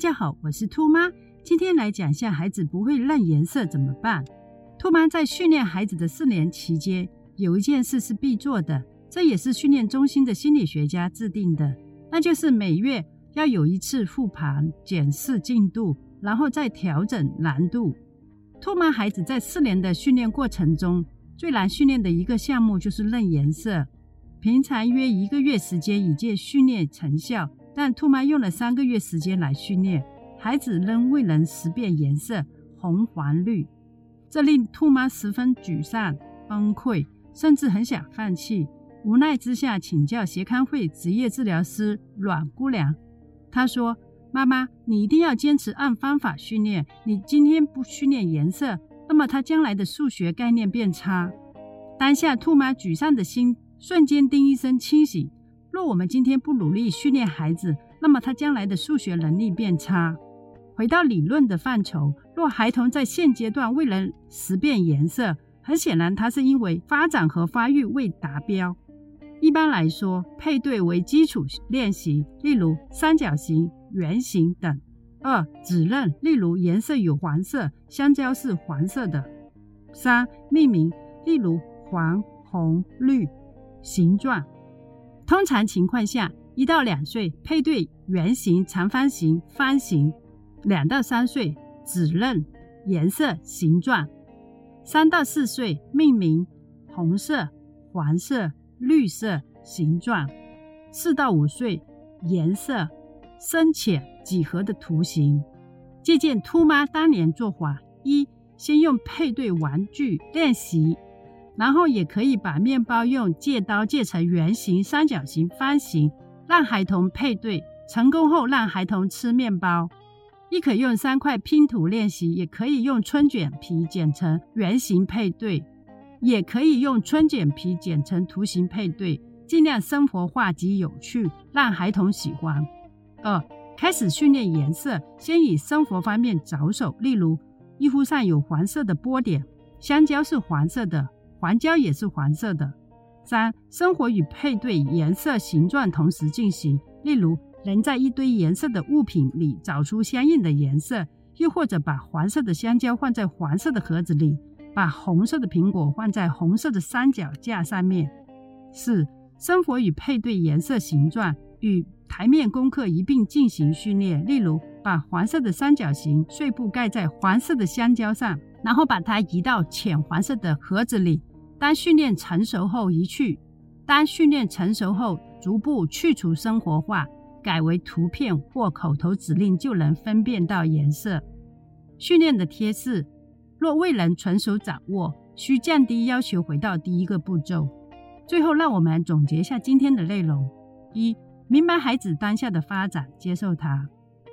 大家好，我是兔妈，今天来讲一下孩子不会认颜色怎么办。兔妈在训练孩子的四年期间，有一件事是必做的，这也是训练中心的心理学家制定的，那就是每月要有一次复盘检视进度，然后再调整难度。兔妈孩子在四年的训练过程中，最难训练的一个项目就是认颜色。平常约一个月时间以见训练成效，但兔妈用了三个月时间来训练，孩子仍未能识辨颜色红、黄、绿，这令兔妈十分沮丧、崩溃，甚至很想放弃。无奈之下，请教协康会职业治疗师阮姑娘，她说：“妈妈，你一定要坚持按方法训练。你今天不训练颜色，那么他将来的数学概念变差。”当下，兔妈沮丧的心。瞬间，叮一声清醒。若我们今天不努力训练孩子，那么他将来的数学能力变差。回到理论的范畴，若孩童在现阶段未能识辨颜色，很显然他是因为发展和发育未达标。一般来说，配对为基础练习，例如三角形、圆形等；二、指认，例如颜色有黄色，香蕉是黄色的；三、命名，例如黄、红、绿。形状，通常情况下，一到两岁配对圆形、长方形、方形；两到三岁指认颜色、形状；三到四岁命名红色、黄色、绿色、形状；四到五岁颜色深浅、几何的图形。借鉴兔妈当年做法：一、先用配对玩具练习。然后也可以把面包用戒刀戒成圆形、三角形、方形，让孩童配对成功后，让孩童吃面包。亦可用三块拼图练习，也可以用春卷皮剪成圆形配对，也可以用春卷皮剪成图形配对，尽量生活化及有趣，让孩童喜欢。二、开始训练颜色，先以生活方面着手，例如衣服上有黄色的波点，香蕉是黄色的。黄胶也是黄色的。三、生活与配对颜色、形状同时进行，例如能在一堆颜色的物品里找出相应的颜色，又或者把黄色的香蕉放在黄色的盒子里，把红色的苹果放在红色的三脚架上面。四、生活与配对颜色、形状与台面功课一并进行训练，例如把黄色的三角形碎布盖在黄色的香蕉上，然后把它移到浅黄色的盒子里。当训练成熟后，移去；当训练成熟后，逐步去除生活化，改为图片或口头指令，就能分辨到颜色。训练的贴士：若未能纯熟掌握，需降低要求，回到第一个步骤。最后，让我们总结一下今天的内容：一、明白孩子当下的发展，接受他；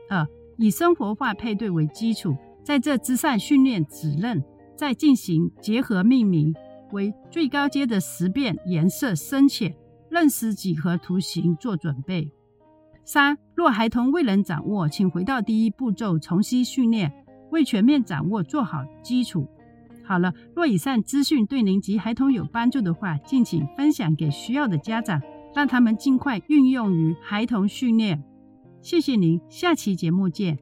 二、以生活化配对为基础，在这之上训练指认，再进行结合命名。为最高阶的识辨颜色深浅、认识几何图形做准备。三、若孩童未能掌握，请回到第一步骤重新训练，为全面掌握做好基础。好了，若以上资讯对您及孩童有帮助的话，敬请分享给需要的家长，让他们尽快运用于孩童训练。谢谢您，下期节目见。